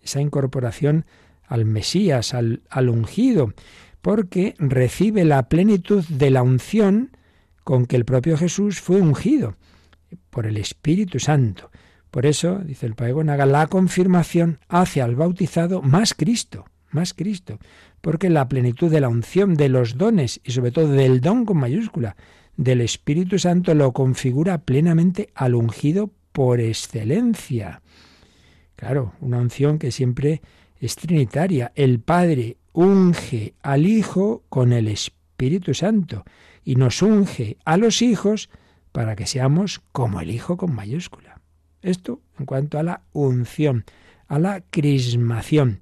B: Esa incorporación al Mesías, al, al ungido, porque recibe la plenitud de la unción con que el propio Jesús fue ungido por el Espíritu Santo. Por eso, dice el Padre la confirmación hace al bautizado más Cristo, más Cristo, porque la plenitud de la unción de los dones y sobre todo del don con mayúscula del Espíritu Santo lo configura plenamente al ungido por excelencia. Claro, una unción que siempre es trinitaria. El Padre unge al Hijo con el Espíritu Santo y nos unge a los hijos para que seamos como el Hijo con mayúscula. Esto en cuanto a la unción, a la crismación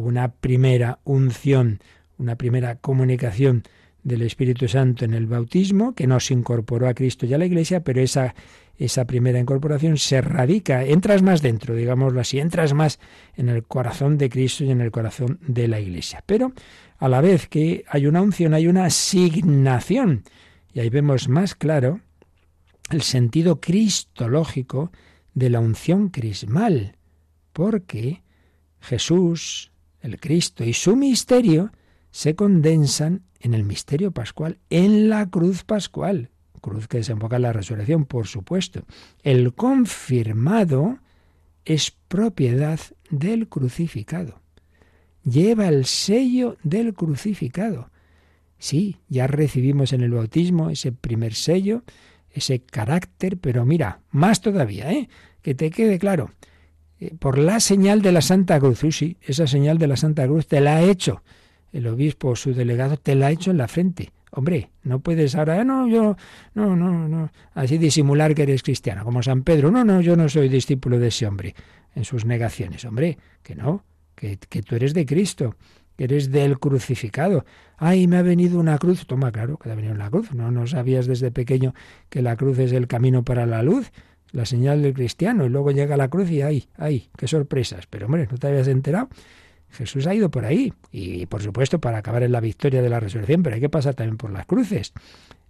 B: una primera unción, una primera comunicación del Espíritu Santo en el bautismo, que nos incorporó a Cristo y a la Iglesia, pero esa, esa primera incorporación se radica, entras más dentro, digámoslo así, entras más en el corazón de Cristo y en el corazón de la Iglesia. Pero a la vez que hay una unción, hay una asignación. Y ahí vemos más claro el sentido cristológico de la unción crismal, porque Jesús el Cristo y su misterio se condensan en el misterio pascual, en la cruz pascual, cruz que desemboca en la resurrección, por supuesto. El confirmado es propiedad del crucificado. Lleva el sello del crucificado. Sí, ya recibimos en el bautismo ese primer sello, ese carácter, pero mira, más todavía, ¿eh? que te quede claro. Por la señal de la Santa Cruz. sí, esa señal de la Santa Cruz te la ha hecho el obispo o su delegado, te la ha hecho en la frente. Hombre, no puedes ahora, ah, no, yo, no, no, no, así disimular que eres cristiano, como San Pedro. No, no, yo no soy discípulo de ese hombre, en sus negaciones. Hombre, que no, que, que tú eres de Cristo, que eres del crucificado. Ay, me ha venido una cruz. Toma, claro, que te ha venido una cruz. No, no sabías desde pequeño que la cruz es el camino para la luz la señal del cristiano, y luego llega la cruz y ¡ay, ay! ¡Qué sorpresas! Pero hombre, ¿no te habías enterado? Jesús ha ido por ahí, y por supuesto para acabar en la victoria de la resurrección, pero hay que pasar también por las cruces.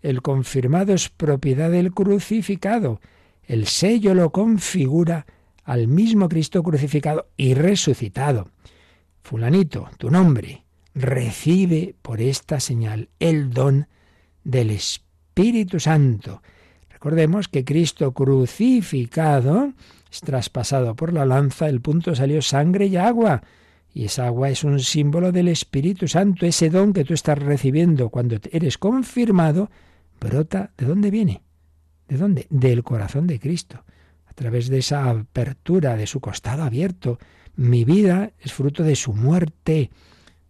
B: El confirmado es propiedad del crucificado. El sello lo configura al mismo Cristo crucificado y resucitado. Fulanito, tu nombre, recibe por esta señal el don del Espíritu Santo Recordemos que Cristo crucificado es traspasado por la lanza, el punto salió sangre y agua. Y esa agua es un símbolo del Espíritu Santo, ese don que tú estás recibiendo cuando eres confirmado, brota, ¿de dónde viene? ¿De dónde? Del corazón de Cristo. A través de esa apertura de su costado abierto, mi vida es fruto de su muerte.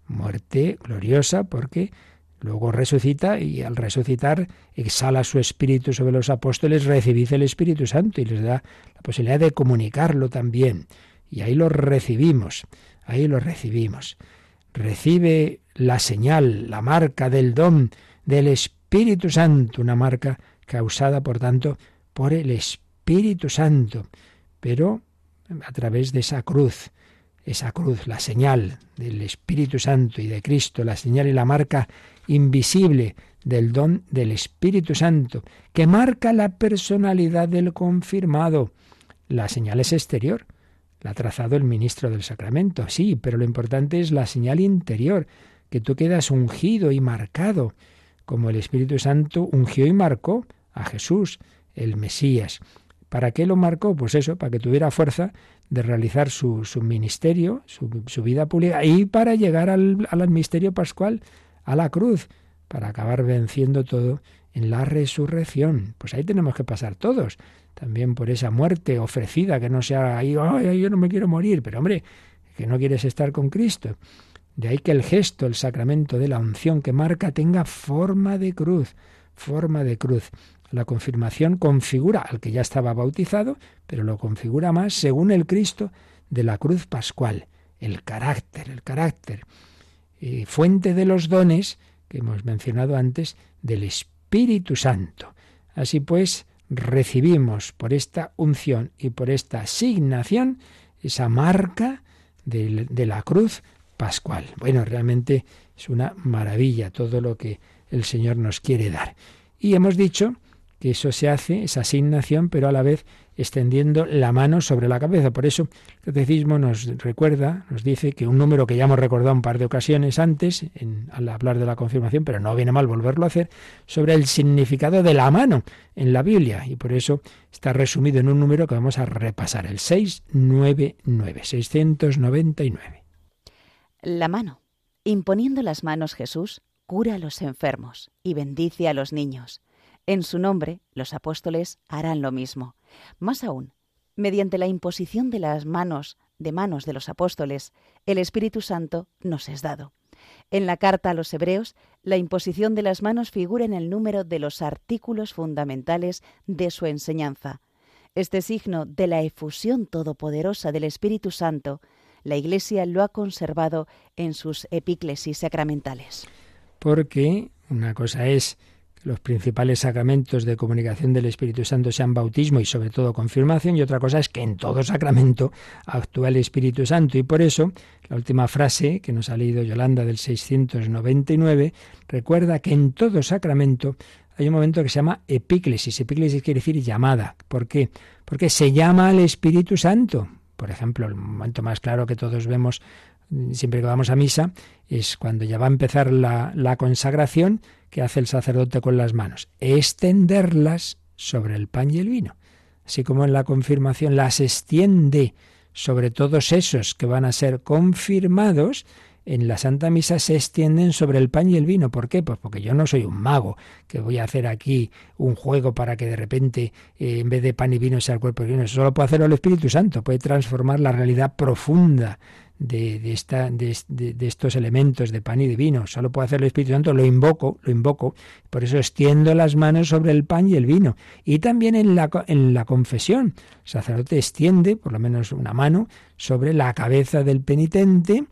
B: Muerte gloriosa porque Luego resucita y al resucitar exhala su espíritu sobre los apóstoles, recibid el Espíritu Santo y les da la posibilidad de comunicarlo también. Y ahí lo recibimos, ahí lo recibimos. Recibe la señal, la marca del don del Espíritu Santo, una marca causada, por tanto, por el Espíritu Santo, pero a través de esa cruz, esa cruz, la señal del Espíritu Santo y de Cristo, la señal y la marca invisible del don del Espíritu Santo, que marca la personalidad del confirmado. La señal es exterior, la ha trazado el ministro del sacramento, sí, pero lo importante es la señal interior, que tú quedas ungido y marcado, como el Espíritu Santo ungió y marcó a Jesús, el Mesías. ¿Para qué lo marcó? Pues eso, para que tuviera fuerza de realizar su, su ministerio, su, vida pública, y para llegar al, al pascual, a la cruz para acabar venciendo todo en la resurrección. Pues ahí tenemos que pasar todos, también por esa muerte ofrecida, que no sea ahí, ay, yo no me quiero morir, pero hombre, que no quieres estar con Cristo. De ahí que el gesto, el sacramento de la unción que marca tenga forma de cruz, forma de cruz. La confirmación configura al que ya estaba bautizado, pero lo configura más según el Cristo de la cruz pascual, el carácter, el carácter eh, fuente de los dones que hemos mencionado antes del Espíritu Santo. Así pues, recibimos por esta unción y por esta asignación esa marca de, de la cruz pascual. Bueno, realmente es una maravilla todo lo que el Señor nos quiere dar. Y hemos dicho que eso se hace, esa asignación, pero a la vez extendiendo la mano sobre la cabeza. Por eso el catecismo nos recuerda, nos dice que un número que ya hemos recordado un par de ocasiones antes, en, al hablar de la confirmación, pero no viene mal volverlo a hacer, sobre el significado de la mano en la Biblia. Y por eso está resumido en un número que vamos a repasar, el 699, 699.
C: La mano. Imponiendo las manos Jesús, cura a los enfermos y bendice a los niños. En su nombre, los apóstoles harán lo mismo. Más aún, mediante la imposición de las manos de manos de los apóstoles, el Espíritu Santo nos es dado. En la carta a los Hebreos, la imposición de las manos figura en el número de los artículos fundamentales de su enseñanza. Este signo de la efusión todopoderosa del Espíritu Santo, la Iglesia lo ha conservado en sus epíclesis sacramentales.
B: Porque una cosa es los principales sacramentos de comunicación del Espíritu Santo sean bautismo y sobre todo confirmación, y otra cosa es que en todo sacramento actúa el Espíritu Santo. Y por eso, la última frase que nos ha leído Yolanda del 699 recuerda que en todo sacramento hay un momento que se llama epíclesis. Epíclesis quiere decir llamada. ¿Por qué? Porque se llama al Espíritu Santo. Por ejemplo, el momento más claro que todos vemos siempre que vamos a misa es cuando ya va a empezar la, consagración que hace el sacerdote con las manos, extenderlas sobre el pan y el vino. Así como en la confirmación las extiende sobre todos esos que van a ser confirmados, en la Santa Misa se extienden sobre el pan y el vino. ¿Por qué? Pues porque yo no soy un mago, que voy a hacer aquí un juego para que de repente eh, en vez de pan y vino sea el cuerpo y vino. Eso solo puede hacerlo el Espíritu Santo, puede transformar la realidad profunda de, esta, de, estos elementos de pan y de vino. Solo puede hacer el Espíritu Santo, lo invoco, lo invoco. Por eso extiendo las manos sobre el pan y el vino. Y también en la, en la confesión. El sacerdote extiende, por lo menos una mano, sobre la cabeza del penitente,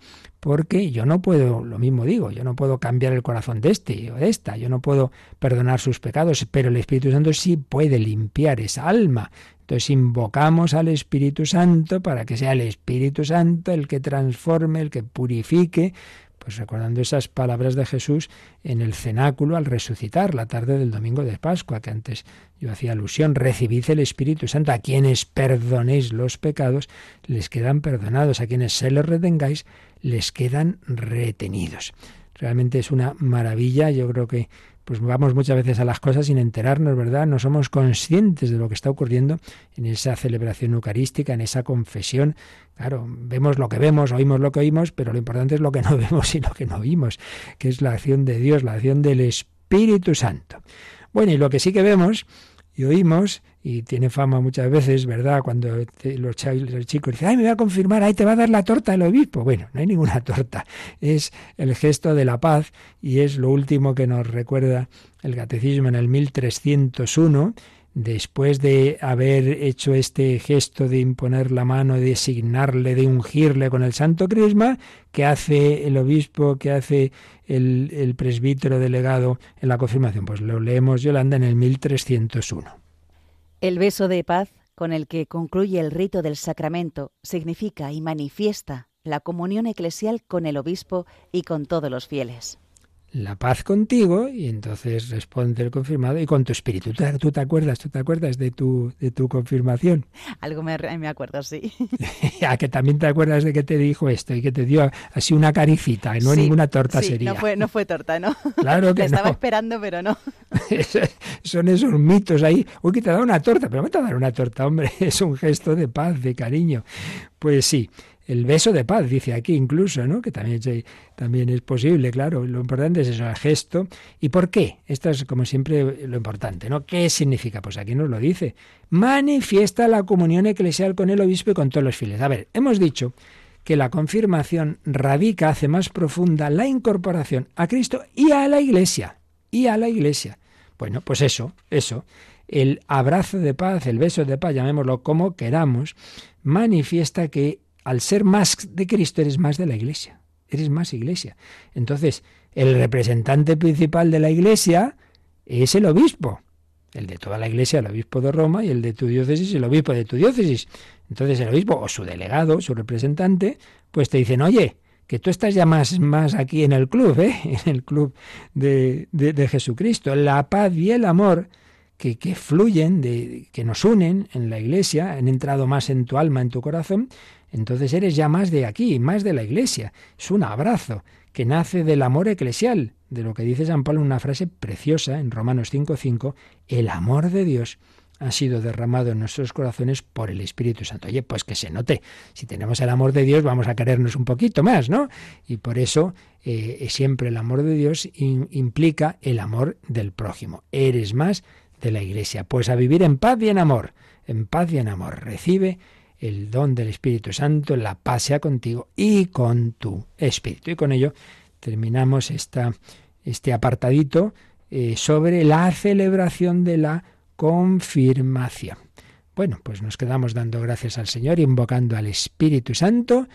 B: porque yo no puedo, lo mismo digo, yo no puedo cambiar el corazón de este o de esta, yo no puedo perdonar sus pecados, pero el Espíritu Santo sí puede limpiar esa alma. Entonces invocamos al Espíritu Santo para que sea el Espíritu Santo el que transforme, el que purifique, pues recordando esas palabras de Jesús en el cenáculo al resucitar la tarde del domingo de Pascua, que antes yo hacía alusión, recibid el Espíritu Santo, a quienes perdonéis los pecados, les quedan perdonados, a quienes se los retengáis, les quedan retenidos. Realmente es una maravilla, yo creo que pues vamos muchas veces a las cosas sin enterarnos, ¿verdad? No somos conscientes de lo que está ocurriendo en esa celebración eucarística, en esa confesión. Claro, vemos lo que vemos, oímos lo que oímos, pero lo importante es lo que no vemos y lo que no oímos, que es la acción de Dios, la acción del Espíritu Santo. Bueno, y lo que sí que vemos y oímos, y tiene fama muchas veces, ¿verdad? Cuando los, chicos dicen, ay, me voy a confirmar, ahí te va a dar la torta el obispo. Bueno, no hay ninguna torta, es el gesto de la paz y es lo último que nos recuerda el catecismo en el 1301 después de haber hecho este gesto de imponer la mano, de designarle, de ungirle con el santo crisma, que hace el obispo, que hace el, el presbítero delegado en la confirmación. Pues lo leemos Yolanda en el 1301.
C: El beso de paz con el que concluye el rito del sacramento significa y manifiesta la comunión eclesial con el obispo y con todos los fieles
B: la paz contigo y entonces responde el confirmado y con tu espíritu. ¿Tú, te acuerdas? ¿Tú te acuerdas de tu, de tu confirmación?
C: Algo me, me acuerdo, sí.
B: A que también te acuerdas de que te dijo esto y que te dio así una caricita, no ninguna torta sería.
C: No fue, no fue torta, ¿no?
B: Claro que
C: estaba esperando, pero no.
B: Son esos mitos ahí. Uy, que te da una torta, pero no te va a dar una torta, hombre. Es un gesto de paz, de cariño. Pues sí el beso de paz, dice aquí incluso, ¿no? que también, también es posible, claro. Lo importante es eso, el gesto. ¿Y por qué? Esto es como siempre lo importante, ¿no? ¿Qué significa? Pues aquí nos lo dice. Manifiesta la comunión eclesial con el obispo y con todos los fieles. A ver, hemos dicho que la confirmación radica, hace más profunda la incorporación a Cristo y a la Iglesia. Y a la Iglesia. Bueno, pues eso, eso. El abrazo de paz, el beso de paz, llamémoslo como queramos, manifiesta que al ser más de Cristo eres más de la Iglesia, eres más Iglesia. Entonces, el representante principal de la Iglesia es el obispo. el de toda la iglesia, el obispo de Roma, y el de tu diócesis, el obispo de tu diócesis. Entonces el obispo o su delegado, su representante, pues te dicen, oye, que tú estás ya más, más aquí en el club, ¿eh? en el club de, de, Jesucristo. La paz y el amor que, que, fluyen, de, que nos unen en la iglesia, han entrado más en tu alma, en tu corazón, entonces eres ya más de aquí, más de la iglesia. Es un abrazo que nace del amor eclesial, de lo que dice San Pablo en una frase preciosa en Romanos 5:5, el amor de Dios ha sido derramado en nuestros corazones por el Espíritu Santo. Oye, pues que se note, si tenemos el amor de Dios vamos a querernos un poquito más, ¿no? Y por eso eh, siempre el amor de Dios implica el amor del prójimo. Eres más de la Iglesia. Pues a vivir en paz y en amor, en paz y en amor. Recibe el don del Espíritu Santo, la paz sea contigo y con tu Espíritu. Y con ello terminamos esta, este apartadito eh, sobre la celebración de la confirmación. Bueno, pues nos quedamos dando gracias al Señor, invocando al Espíritu Santo,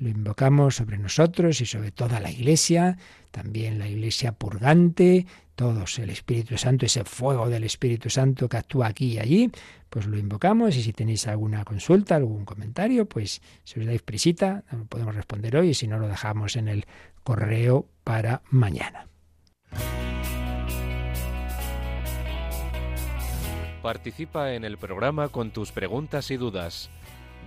B: lo invocamos sobre nosotros y sobre toda la Iglesia, también la Iglesia purgante, todos, el Espíritu Santo, ese fuego del Espíritu Santo que actúa aquí y allí, pues lo invocamos y si tenéis alguna consulta, algún comentario, pues si os dais prisita, lo podemos responder hoy y si no lo dejamos en el correo para mañana.
E: Participa en el programa con tus preguntas y dudas.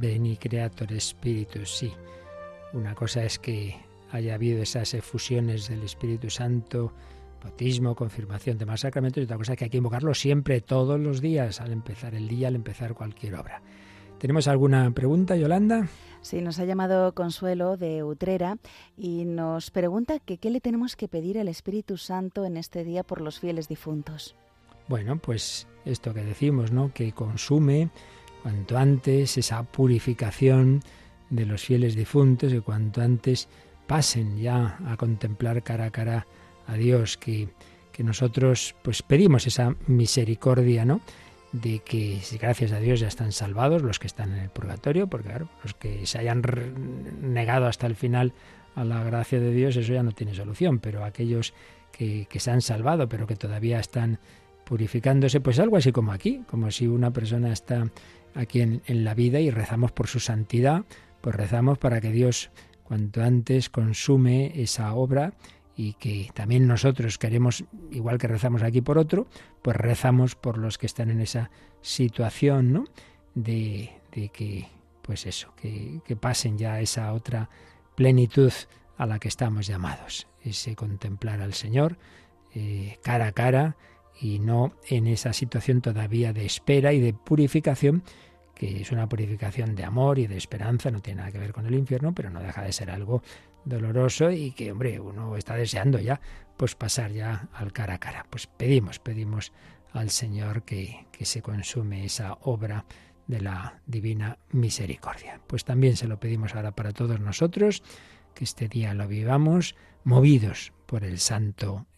B: Veni Creator Espíritu, sí. Una cosa es que haya habido esas efusiones del Espíritu Santo, bautismo, confirmación, demás sacramentos, y otra cosa es que hay que invocarlo siempre, todos los días, al empezar el día, al empezar cualquier obra. ¿Tenemos alguna pregunta, Yolanda?
C: Sí, nos ha llamado Consuelo de Utrera y nos pregunta que qué le tenemos que pedir al Espíritu Santo en este día por los fieles difuntos.
B: Bueno, pues esto que decimos, ¿no? Que consume cuanto antes esa purificación de los fieles difuntos, y cuanto antes pasen ya a contemplar cara a cara a Dios, que, que nosotros pues pedimos esa misericordia, ¿no? de que gracias a Dios ya están salvados los que están en el purgatorio, porque claro, los que se hayan negado hasta el final a la gracia de Dios, eso ya no tiene solución, pero aquellos que, que se han salvado, pero que todavía están purificándose, pues algo así como aquí, como si una persona está aquí en, la vida y rezamos por su santidad, pues rezamos para que Dios cuanto antes consume esa obra y que también nosotros queremos, igual que rezamos aquí por otro, pues rezamos por los que están en esa situación, ¿no? De, que, pues eso, que, que pasen ya esa otra plenitud a la que estamos llamados. ese contemplar al Señor eh, cara a cara y no en esa situación todavía de espera y de purificación, que es una purificación de amor y de esperanza, no tiene nada que ver con el infierno, pero no deja de ser algo doloroso y que, hombre, uno está deseando ya, pues pasar ya al cara a cara. Pues pedimos, pedimos al Señor que, que se consume esa obra de la divina misericordia. Pues también se lo pedimos ahora para todos nosotros, que este día lo vivamos movidos por el Santo